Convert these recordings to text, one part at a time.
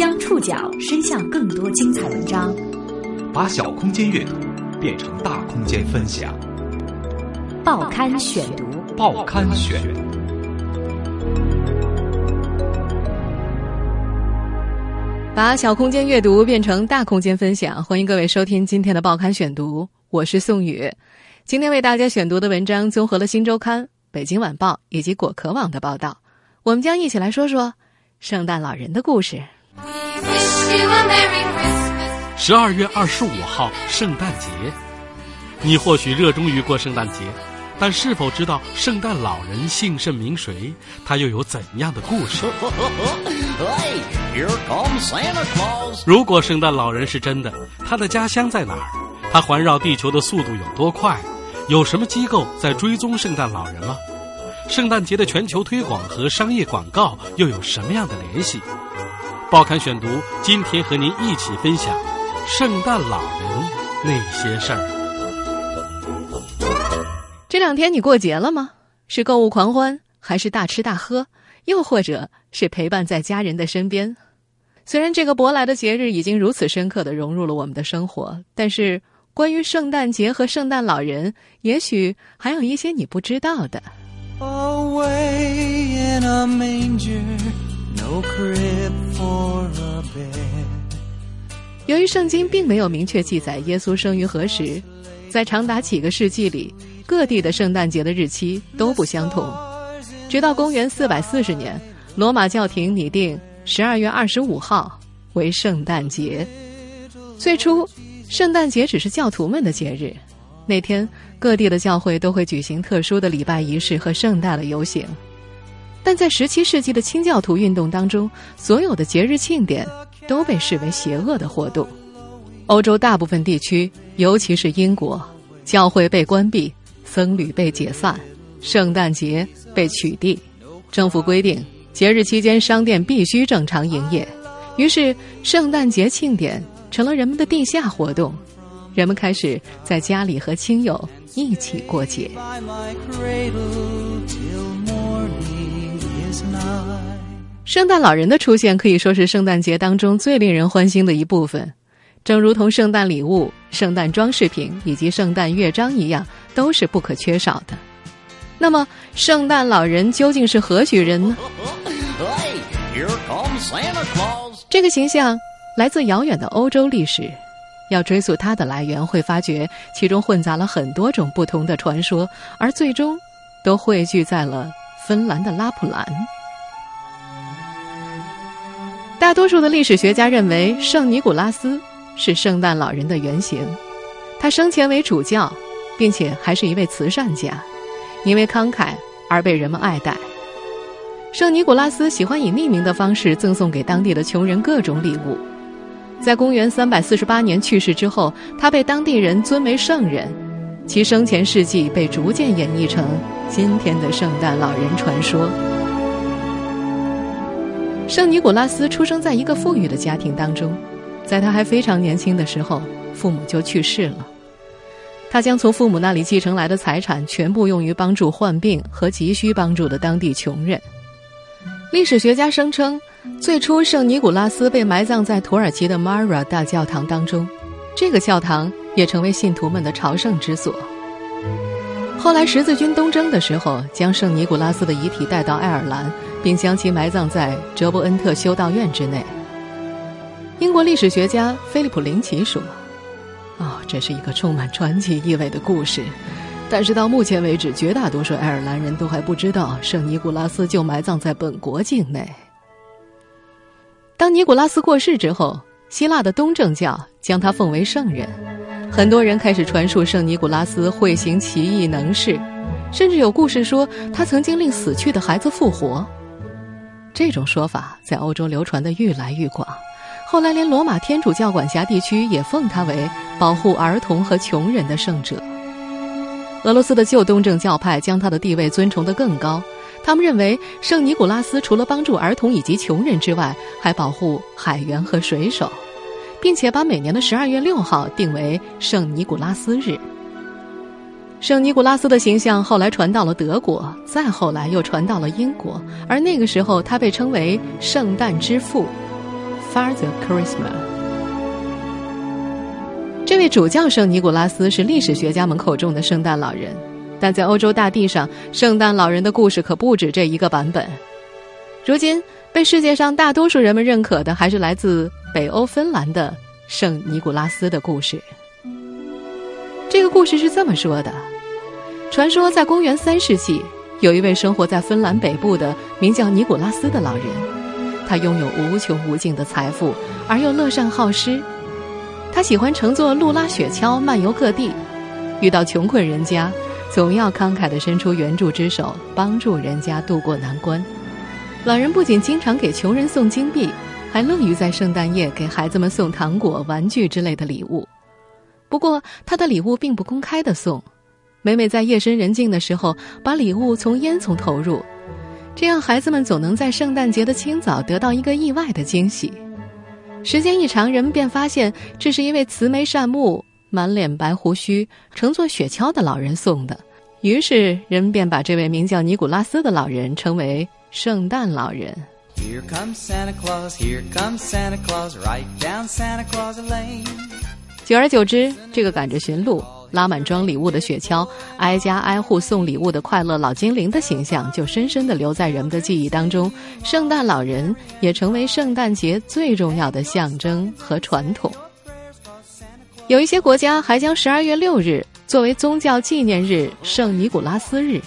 将触角伸向更多精彩文章，把小空间阅读变成大空间分享。报刊选读，报刊选。把小空间阅读变成大空间分享，欢迎各位收听今天的报刊选读，我是宋宇。今天为大家选读的文章综合了《新周刊》、《北京晚报》以及果壳网的报道，我们将一起来说说圣诞老人的故事。十二月二十五号，圣诞节。你或许热衷于过圣诞节，但是否知道圣诞老人姓甚名谁？他又有怎样的故事？如果圣诞老人是真的，他的家乡在哪儿？他环绕地球的速度有多快？有什么机构在追踪圣诞老人吗？圣诞节的全球推广和商业广告又有什么样的联系？报刊选读，今天和您一起分享圣诞老人那些事儿。这两天你过节了吗？是购物狂欢，还是大吃大喝，又或者是陪伴在家人的身边？虽然这个舶来的节日已经如此深刻的融入了我们的生活，但是关于圣诞节和圣诞老人，也许还有一些你不知道的。由于圣经并没有明确记载耶稣生于何时，在长达几个世纪里，各地的圣诞节的日期都不相同。直到公元四百四十年，罗马教廷拟定十二月二十五号为圣诞节。最初，圣诞节只是教徒们的节日，那天各地的教会都会举行特殊的礼拜仪式和盛大的游行。但在十七世纪的清教徒运动当中，所有的节日庆典都被视为邪恶的活动。欧洲大部分地区，尤其是英国，教会被关闭，僧侣被解散，圣诞节被取缔。政府规定，节日期间商店必须正常营业。于是，圣诞节庆典成了人们的地下活动。人们开始在家里和亲友一起过节。圣诞老人的出现可以说是圣诞节当中最令人欢欣的一部分，正如同圣诞礼物、圣诞装饰品以及圣诞乐章一样，都是不可缺少的。那么，圣诞老人究竟是何许人呢？这个形象来自遥远的欧洲历史，要追溯它的来源，会发觉其中混杂了很多种不同的传说，而最终都汇聚在了芬兰的拉普兰。大多数的历史学家认为，圣尼古拉斯是圣诞老人的原型。他生前为主教，并且还是一位慈善家，因为慷慨而被人们爱戴。圣尼古拉斯喜欢以匿名的方式赠送给当地的穷人各种礼物。在公元348年去世之后，他被当地人尊为圣人，其生前事迹被逐渐演绎成今天的圣诞老人传说。圣尼古拉斯出生在一个富裕的家庭当中，在他还非常年轻的时候，父母就去世了。他将从父母那里继承来的财产全部用于帮助患病和急需帮助的当地穷人。历史学家声称，最初圣尼古拉斯被埋葬在土耳其的 Mara 大教堂当中，这个教堂也成为信徒们的朝圣之所。后来十字军东征的时候，将圣尼古拉斯的遗体带到爱尔兰。并将其埋葬在哲伯恩特修道院之内。英国历史学家菲利普·林奇说：“哦，这是一个充满传奇意味的故事，但是到目前为止，绝大多数爱尔兰人都还不知道圣尼古拉斯就埋葬在本国境内。”当尼古拉斯过世之后，希腊的东正教将他奉为圣人，很多人开始传述圣尼古拉斯会行奇异能事，甚至有故事说他曾经令死去的孩子复活。这种说法在欧洲流传的愈来愈广，后来连罗马天主教管辖地区也奉他为保护儿童和穷人的圣者。俄罗斯的旧东正教派将他的地位尊崇得更高，他们认为圣尼古拉斯除了帮助儿童以及穷人之外，还保护海员和水手，并且把每年的十二月六号定为圣尼古拉斯日。圣尼古拉斯的形象后来传到了德国，再后来又传到了英国，而那个时候他被称为“圣诞之父”。Father Christmas。这位主教圣尼古拉斯是历史学家们口中的圣诞老人，但在欧洲大地上，圣诞老人的故事可不止这一个版本。如今，被世界上大多数人们认可的，还是来自北欧芬兰的圣尼古拉斯的故事。这个故事是这么说的：传说在公元三世纪，有一位生活在芬兰北部的名叫尼古拉斯的老人，他拥有无穷无尽的财富，而又乐善好施。他喜欢乘坐路拉雪橇漫游各地，遇到穷困人家，总要慷慨地伸出援助之手，帮助人家渡过难关。老人不仅经常给穷人送金币，还乐于在圣诞夜给孩子们送糖果、玩具之类的礼物。不过，他的礼物并不公开的送，每每在夜深人静的时候，把礼物从烟囱投入，这样孩子们总能在圣诞节的清早得到一个意外的惊喜。时间一长，人们便发现这是一位慈眉善目、满脸白胡须、乘坐雪橇的老人送的。于是，人们便把这位名叫尼古拉斯的老人称为圣诞老人。here come Santa Claus，here come Santa Claus，right down Santa Claus lane 久而久之，这个赶着寻路。拉满装礼物的雪橇，挨家挨户送礼物的快乐老精灵的形象，就深深地留在人们的记忆当中。圣诞老人也成为圣诞节最重要的象征和传统。有一些国家还将十二月六日作为宗教纪念日——圣尼古拉斯日。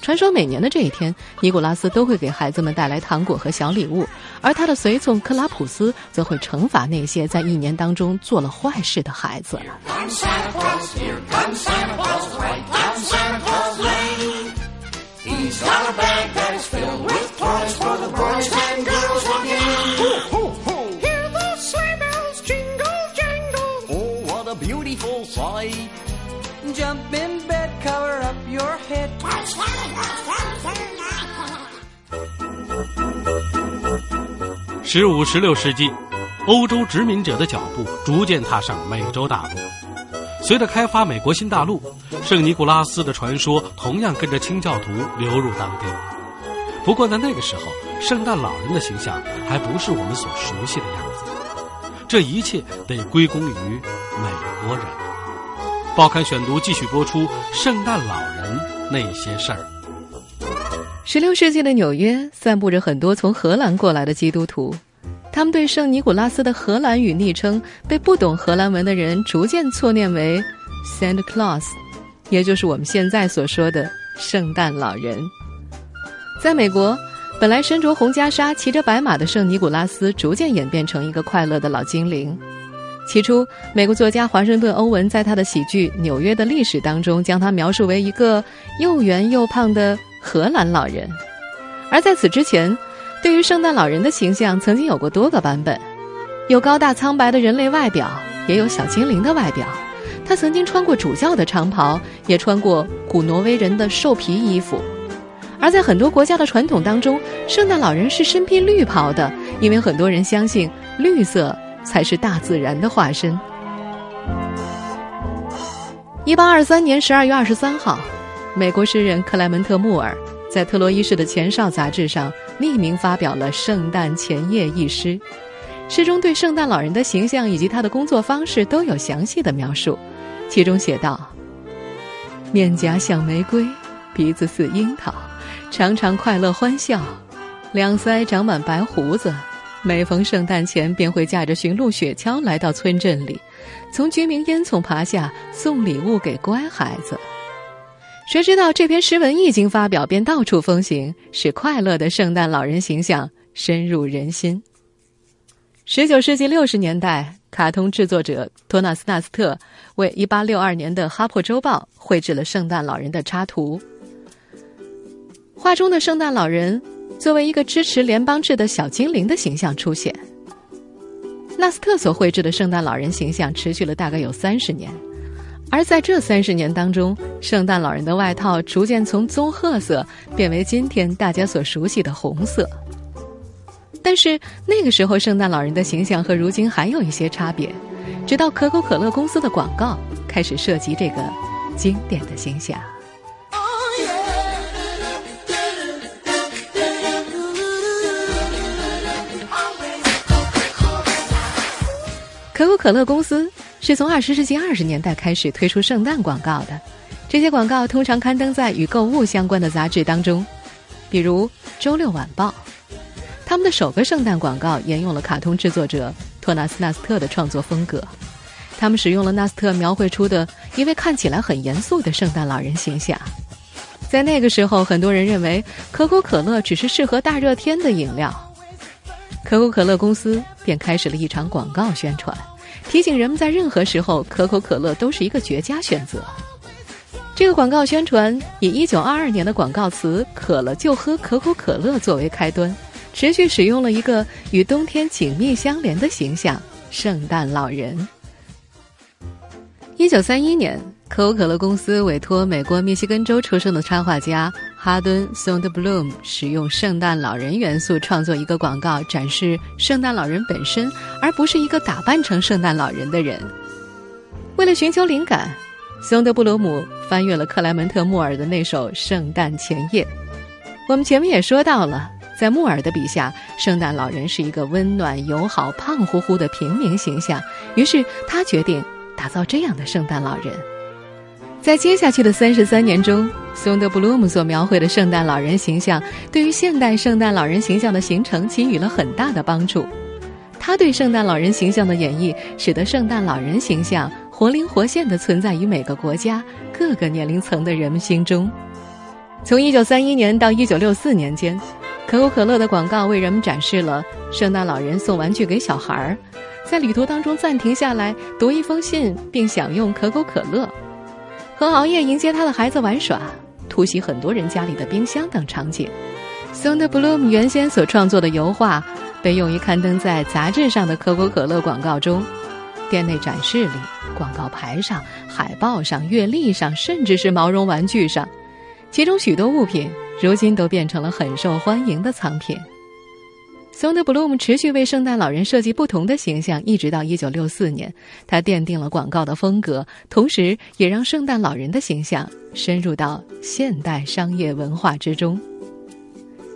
传说每年的这一天，尼古拉斯都会给孩子们带来糖果和小礼物，而他的随从克拉普斯则会惩罚那些在一年当中做了坏事的孩子。十五、十六世纪，欧洲殖民者的脚步逐渐踏上美洲大陆。随着开发美国新大陆，圣尼古拉斯的传说同样跟着清教徒流入当地。不过在那个时候，圣诞老人的形象还不是我们所熟悉的样子。这一切得归功于美国人。报刊选读继续播出：圣诞老人那些事儿。十六世纪的纽约散布着很多从荷兰过来的基督徒，他们对圣尼古拉斯的荷兰语昵称被不懂荷兰文的人逐渐错念为 Santa Claus，也就是我们现在所说的圣诞老人。在美国，本来身着红袈裟、骑着白马的圣尼古拉斯，逐渐演变成一个快乐的老精灵。起初，美国作家华盛顿·欧文在他的喜剧《纽约的历史》当中，将他描述为一个又圆又胖的。荷兰老人，而在此之前，对于圣诞老人的形象曾经有过多个版本，有高大苍白的人类外表，也有小精灵的外表。他曾经穿过主教的长袍，也穿过古挪威人的兽皮衣服。而在很多国家的传统当中，圣诞老人是身披绿袍的，因为很多人相信绿色才是大自然的化身。一八二三年十二月二十三号。美国诗人克莱门特·穆尔在特洛伊市的前哨杂志上匿名发表了《圣诞前夜》一诗，诗中对圣诞老人的形象以及他的工作方式都有详细的描述。其中写道：“面颊像玫瑰，鼻子似樱桃，常常快乐欢笑，两腮长满白胡子。每逢圣诞前，便会驾着驯鹿雪橇来到村镇里，从居民烟囱爬下，送礼物给乖孩子。”谁知道这篇诗文一经发表，便到处风行，使快乐的圣诞老人形象深入人心。十九世纪六十年代，卡通制作者托纳斯纳斯特为一八六二年的《哈珀周报》绘制了圣诞老人的插图。画中的圣诞老人作为一个支持联邦制的小精灵的形象出现。纳斯特所绘制的圣诞老人形象持续了大概有三十年。而在这三十年当中，圣诞老人的外套逐渐从棕褐色变为今天大家所熟悉的红色。但是那个时候，圣诞老人的形象和如今还有一些差别，直到可口可乐公司的广告开始涉及这个经典的形象。可口可乐公司是从二十世纪二十年代开始推出圣诞广告的，这些广告通常刊登在与购物相关的杂志当中，比如《周六晚报》。他们的首个圣诞广告沿用了卡通制作者托纳斯·纳斯特的创作风格，他们使用了纳斯特描绘出的一位看起来很严肃的圣诞老人形象。在那个时候，很多人认为可口可乐只是适合大热天的饮料，可口可乐公司便开始了一场广告宣传，提醒人们在任何时候可口可乐都是一个绝佳选择。这个广告宣传以一九二二年的广告词“渴了就喝可口可乐”作为开端。持续使用了一个与冬天紧密相连的形象——圣诞老人。一九三一年，可口可乐公司委托美国密西根州出生的插画家哈敦·松德布鲁姆使用圣诞老人元素创作一个广告，展示圣诞老人本身，而不是一个打扮成圣诞老人的人。为了寻求灵感，松德布鲁姆翻阅了克莱门特·穆尔的那首《圣诞前夜》。我们前面也说到了。在穆尔的笔下，圣诞老人是一个温暖、友好、胖乎乎的平民形象。于是他决定打造这样的圣诞老人。在接下去的三十三年中，松德布鲁姆所描绘的圣诞老人形象，对于现代圣诞老人形象的形成给予了很大的帮助。他对圣诞老人形象的演绎，使得圣诞老人形象活灵活现地存在于每个国家各个年龄层的人们心中。从一九三一年到一九六四年间。可口可乐的广告为人们展示了圣诞老人送玩具给小孩儿，在旅途当中暂停下来读一封信并享用可口可乐，和熬夜迎接他的孩子玩耍，突袭很多人家里的冰箱等场景。Sonda Bloom 原先所创作的油画被用于刊登在杂志上的可口可乐广告中，店内展示里、广告牌上、海报上、月历上，甚至是毛绒玩具上，其中许多物品。如今都变成了很受欢迎的藏品。Sonde Bloom 持续为圣诞老人设计不同的形象，一直到一九六四年，他奠定了广告的风格，同时也让圣诞老人的形象深入到现代商业文化之中。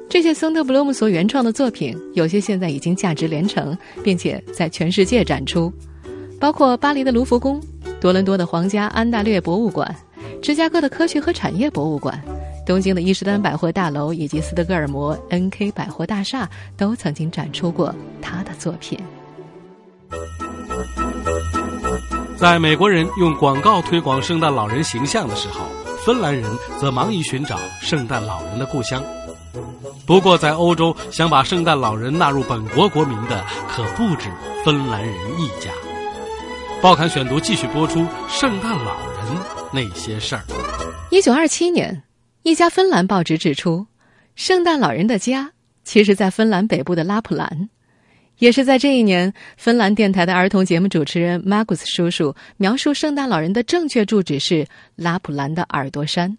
这些 Sonde Bloom 所原创的作品，有些现在已经价值连城，并且在全世界展出，包括巴黎的卢浮宫、多伦多的皇家安大略博物馆、芝加哥的科学和产业博物馆。东京的伊势丹百货大楼以及斯德哥尔摩 N.K 百货大厦都曾经展出过他的作品。在美国人用广告推广圣诞老人形象的时候，芬兰人则忙于寻找圣诞老人的故乡。不过，在欧洲想把圣诞老人纳入本国国民的可不止芬兰人一家。报刊选读继续播出《圣诞老人那些事儿》。一九二七年。一家芬兰报纸指出，圣诞老人的家其实在芬兰北部的拉普兰。也是在这一年，芬兰电台的儿童节目主持人马古斯叔叔描述圣诞老人的正确住址是拉普兰的耳朵山。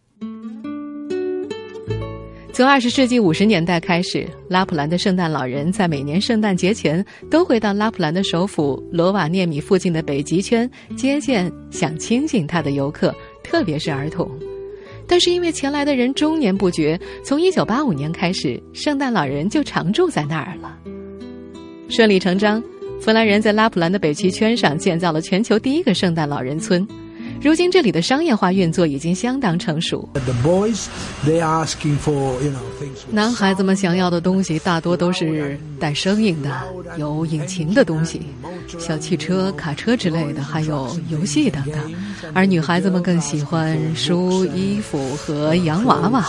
从二十世纪五十年代开始，拉普兰的圣诞老人在每年圣诞节前都会到拉普兰的首府罗瓦涅米附近的北极圈接见想亲近他的游客，特别是儿童。但是因为前来的人终年不绝，从一九八五年开始，圣诞老人就常住在那儿了。顺理成章，芬兰人在拉普兰的北极圈上建造了全球第一个圣诞老人村。如今这里的商业化运作已经相当成熟。男孩子们想要的东西大多都是带声音的、有引擎的东西，小汽车、卡车之类的，还有游戏等等。而女孩子们更喜欢书、衣服和洋娃娃，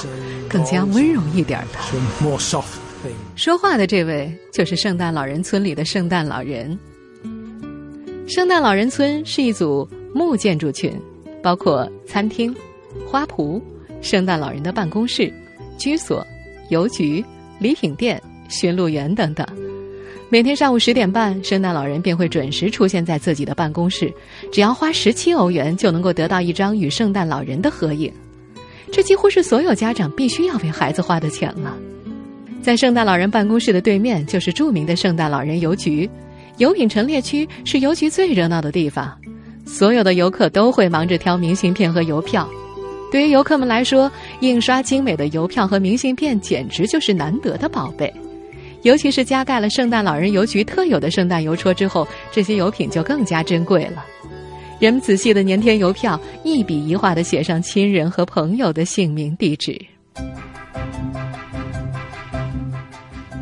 更加温柔一点的。说话的这位就是圣诞老人村里的圣诞老人。圣诞老人村是一组。木建筑群包括餐厅、花圃、圣诞老人的办公室、居所、邮局、礼品店、驯鹿园等等。每天上午十点半，圣诞老人便会准时出现在自己的办公室。只要花十七欧元，就能够得到一张与圣诞老人的合影。这几乎是所有家长必须要为孩子花的钱了。在圣诞老人办公室的对面，就是著名的圣诞老人邮局。邮品陈列区是邮局最热闹的地方。所有的游客都会忙着挑明信片和邮票，对于游客们来说，印刷精美的邮票和明信片简直就是难得的宝贝。尤其是加盖了圣诞老人邮局特有的圣诞邮戳之后，这些邮品就更加珍贵了。人们仔细的粘贴邮票，一笔一画的写上亲人和朋友的姓名、地址。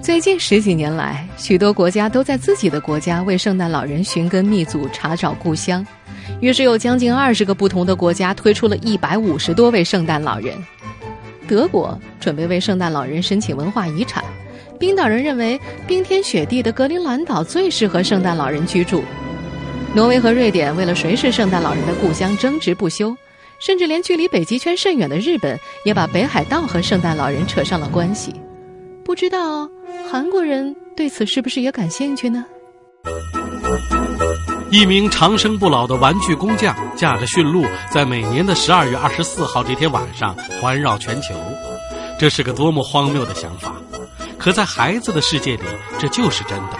最近十几年来，许多国家都在自己的国家为圣诞老人寻根觅祖、查找故乡。于是，有将近二十个不同的国家推出了一百五十多位圣诞老人。德国准备为圣诞老人申请文化遗产，冰岛人认为冰天雪地的格陵兰岛最适合圣诞老人居住。挪威和瑞典为了谁是圣诞老人的故乡争执不休，甚至连距离北极圈甚远的日本也把北海道和圣诞老人扯上了关系。不知道。韩国人对此是不是也感兴趣呢？一名长生不老的玩具工匠驾着驯鹿，在每年的十二月二十四号这天晚上环绕全球，这是个多么荒谬的想法！可在孩子的世界里，这就是真的。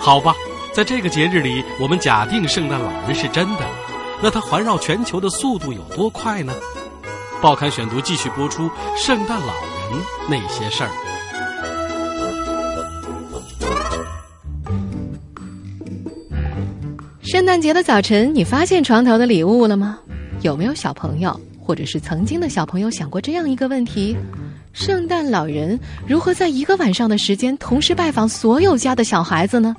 好吧，在这个节日里，我们假定圣诞老人是真的，那他环绕全球的速度有多快呢？报刊选读继续播出圣诞老人那些事儿。圣诞节的早晨，你发现床头的礼物了吗？有没有小朋友，或者是曾经的小朋友想过这样一个问题：圣诞老人如何在一个晚上的时间同时拜访所有家的小孩子呢？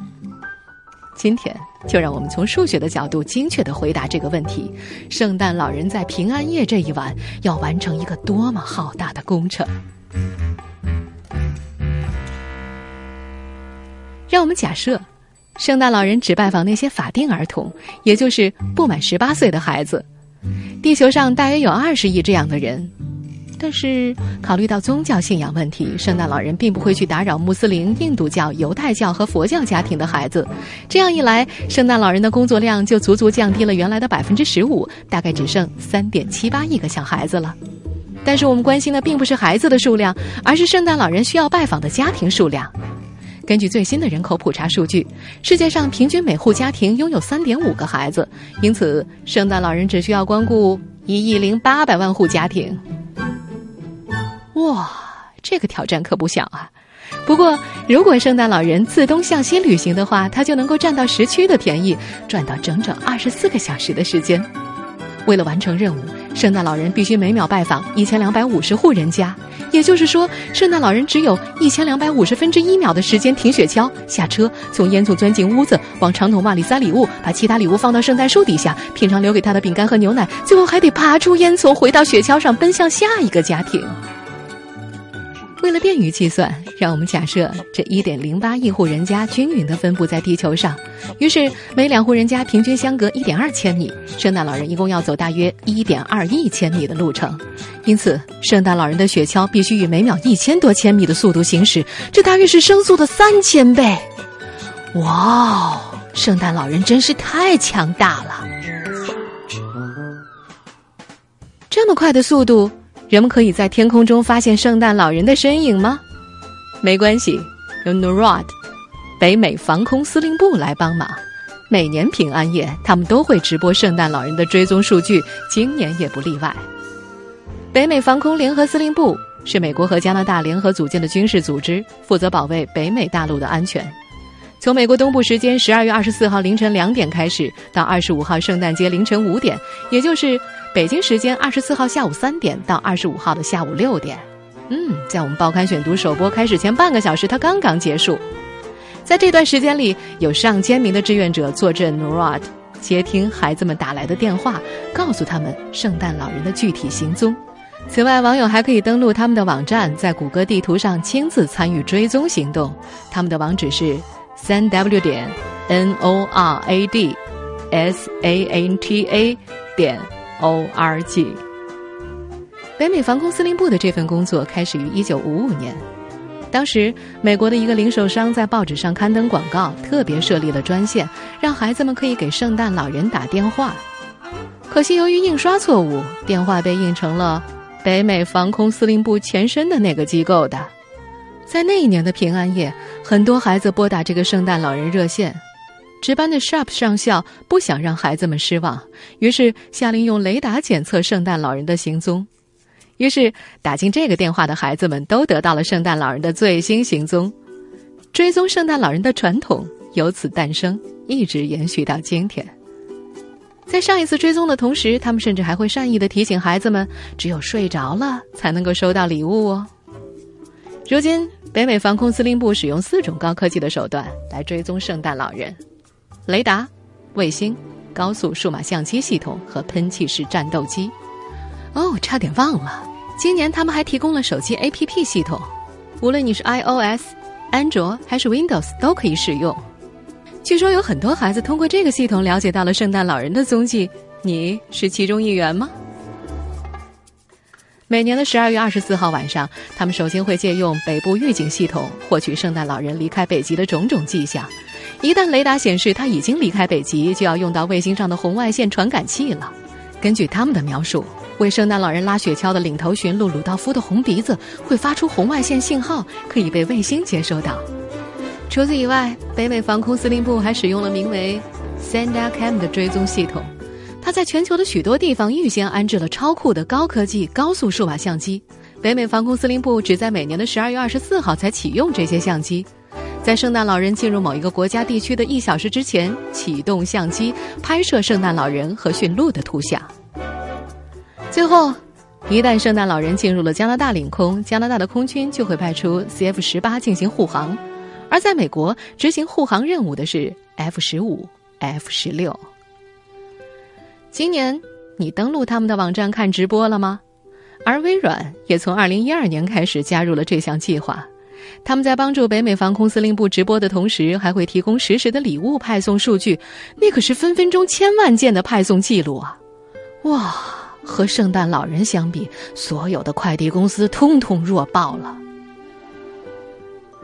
今天就让我们从数学的角度精确的回答这个问题：圣诞老人在平安夜这一晚要完成一个多么浩大的工程？让我们假设。圣诞老人只拜访那些法定儿童，也就是不满十八岁的孩子。地球上大约有二十亿这样的人，但是考虑到宗教信仰问题，圣诞老人并不会去打扰穆斯林、印度教、犹太教和佛教家庭的孩子。这样一来，圣诞老人的工作量就足足降低了原来的百分之十五，大概只剩三点七八亿个小孩子了。但是我们关心的并不是孩子的数量，而是圣诞老人需要拜访的家庭数量。根据最新的人口普查数据，世界上平均每户家庭拥有三点五个孩子，因此圣诞老人只需要光顾一亿零八百万户家庭。哇，这个挑战可不小啊！不过，如果圣诞老人自东向西旅行的话，他就能够占到时区的便宜，赚到整整二十四个小时的时间。为了完成任务。圣诞老人必须每秒拜访一千两百五十户人家，也就是说，圣诞老人只有一千两百五十分之一秒的时间停雪橇、下车、从烟囱钻进屋子、往长筒袜里塞礼物、把其他礼物放到圣诞树底下、品尝留给他的饼干和牛奶，最后还得爬出烟囱，回到雪橇上，奔向下一个家庭。为了便于计算，让我们假设这一点零八亿户人家均匀的分布在地球上，于是每两户人家平均相隔一点二千米，圣诞老人一共要走大约一点二亿千米的路程。因此，圣诞老人的雪橇必须以每秒一千多千米的速度行驶，这大约是声速的三千倍。哇哦，圣诞老人真是太强大了！这么快的速度！人们可以在天空中发现圣诞老人的身影吗？没关系，由 NORAD 北美防空司令部来帮忙。每年平安夜，他们都会直播圣诞老人的追踪数据，今年也不例外。北美防空联合司令部是美国和加拿大联合组建的军事组织，负责保卫北美大陆的安全。从美国东部时间十二月二十四号凌晨两点开始，到二十五号圣诞节凌晨五点，也就是。北京时间二十四号下午三点到二十五号的下午六点，嗯，在我们报刊选读首播开始前半个小时，它刚刚结束。在这段时间里，有上千名的志愿者坐镇 NORAD，接听孩子们打来的电话，告诉他们圣诞老人的具体行踪。此外，网友还可以登录他们的网站，在谷歌地图上亲自参与追踪行动。他们的网址是三 w 点 n o r a d s a n t a 点。O.R.G. 北美防空司令部的这份工作开始于一九五五年，当时美国的一个零售商在报纸上刊登广告，特别设立了专线，让孩子们可以给圣诞老人打电话。可惜由于印刷错误，电话被印成了北美防空司令部前身的那个机构的。在那一年的平安夜，很多孩子拨打这个圣诞老人热线。值班的 Sharp 上校不想让孩子们失望，于是下令用雷达检测圣诞老人的行踪。于是打进这个电话的孩子们都得到了圣诞老人的最新行踪。追踪圣诞老人的传统由此诞生，一直延续到今天。在上一次追踪的同时，他们甚至还会善意的提醒孩子们，只有睡着了才能够收到礼物哦。如今，北美防空司令部使用四种高科技的手段来追踪圣诞老人：雷达、卫星、高速数码相机系统和喷气式战斗机。哦，差点忘了，今年他们还提供了手机 APP 系统，无论你是 iOS、安卓还是 Windows 都可以使用。据说有很多孩子通过这个系统了解到了圣诞老人的踪迹，你是其中一员吗？每年的十二月二十四号晚上，他们首先会借用北部预警系统获取圣诞老人离开北极的种种迹象。一旦雷达显示他已经离开北极，就要用到卫星上的红外线传感器了。根据他们的描述，为圣诞老人拉雪橇的领头驯鹿鲁道夫的红鼻子会发出红外线信号，可以被卫星接收到。除此以外，北美防空司令部还使用了名为 SandaCam 的追踪系统。它在全球的许多地方预先安置了超酷的高科技高速数码相机。北美防空司令部只在每年的十二月二十四号才启用这些相机，在圣诞老人进入某一个国家地区的一小时之前启动相机，拍摄圣诞老人和驯鹿的图像。最后，一旦圣诞老人进入了加拿大领空，加拿大的空军就会派出 CF 十八进行护航，而在美国执行护航任务的是 F 十五、F 十六。今年你登录他们的网站看直播了吗？而微软也从二零一二年开始加入了这项计划。他们在帮助北美防空司令部直播的同时，还会提供实时的礼物派送数据。那可是分分钟千万件的派送记录啊！哇，和圣诞老人相比，所有的快递公司通通弱爆了。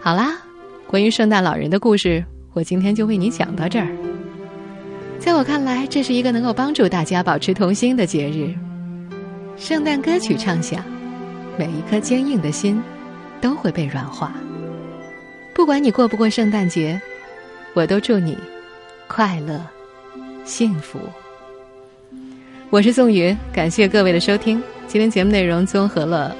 好啦，关于圣诞老人的故事，我今天就为你讲到这儿。在我看来，这是一个能够帮助大家保持童心的节日。圣诞歌曲唱响，每一颗坚硬的心都会被软化。不管你过不过圣诞节，我都祝你快乐、幸福。我是宋宇，感谢各位的收听。今天节目内容综合了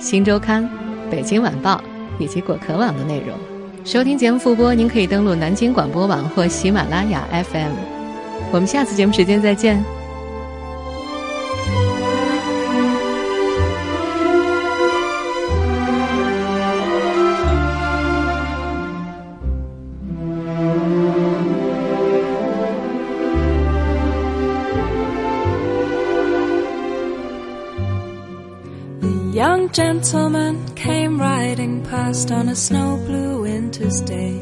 《新周刊》《北京晚报》以及果壳网的内容。收听节目复播，您可以登录南京广播网或喜马拉雅 FM。我们下次节目时间再见。Gentleman came riding past on a snow blue winter's day.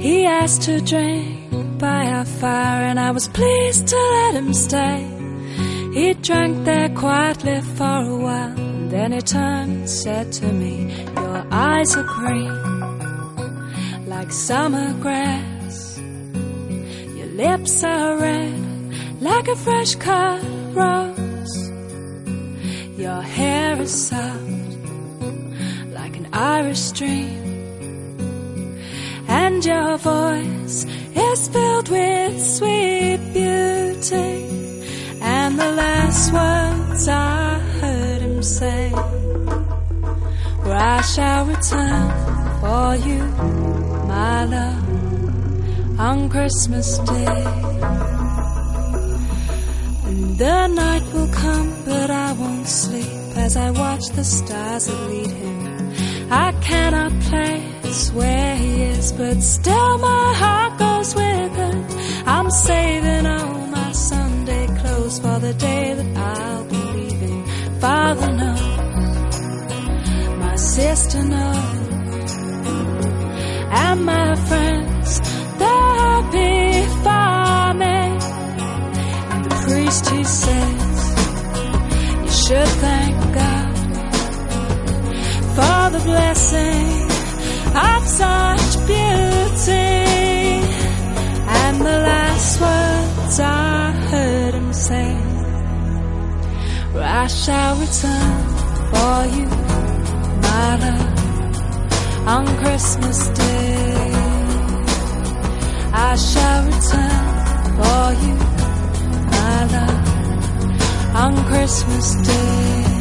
He asked to drink by our fire, and I was pleased to let him stay. He drank there quietly for a while, and then he turned and said to me, Your eyes are green, like summer grass. Your lips are red, like a fresh cut rose. Your hair is soft, Irish stream and your voice is filled with sweet beauty. And the last words I heard him say were, I shall return for you, my love, on Christmas Day. And the night will come, but I won't sleep as I watch the stars that lead him. I cannot place where he is, but still my heart goes with him. I'm saving all my Sunday clothes for the day that I'll be leaving. Father knows, my sister knows, and my friends, they're happy me. And the priest, he says, you should thank the blessing of such beauty. And the last words I heard him say I shall return for you, my love, on Christmas Day. I shall return for you, my love, on Christmas Day.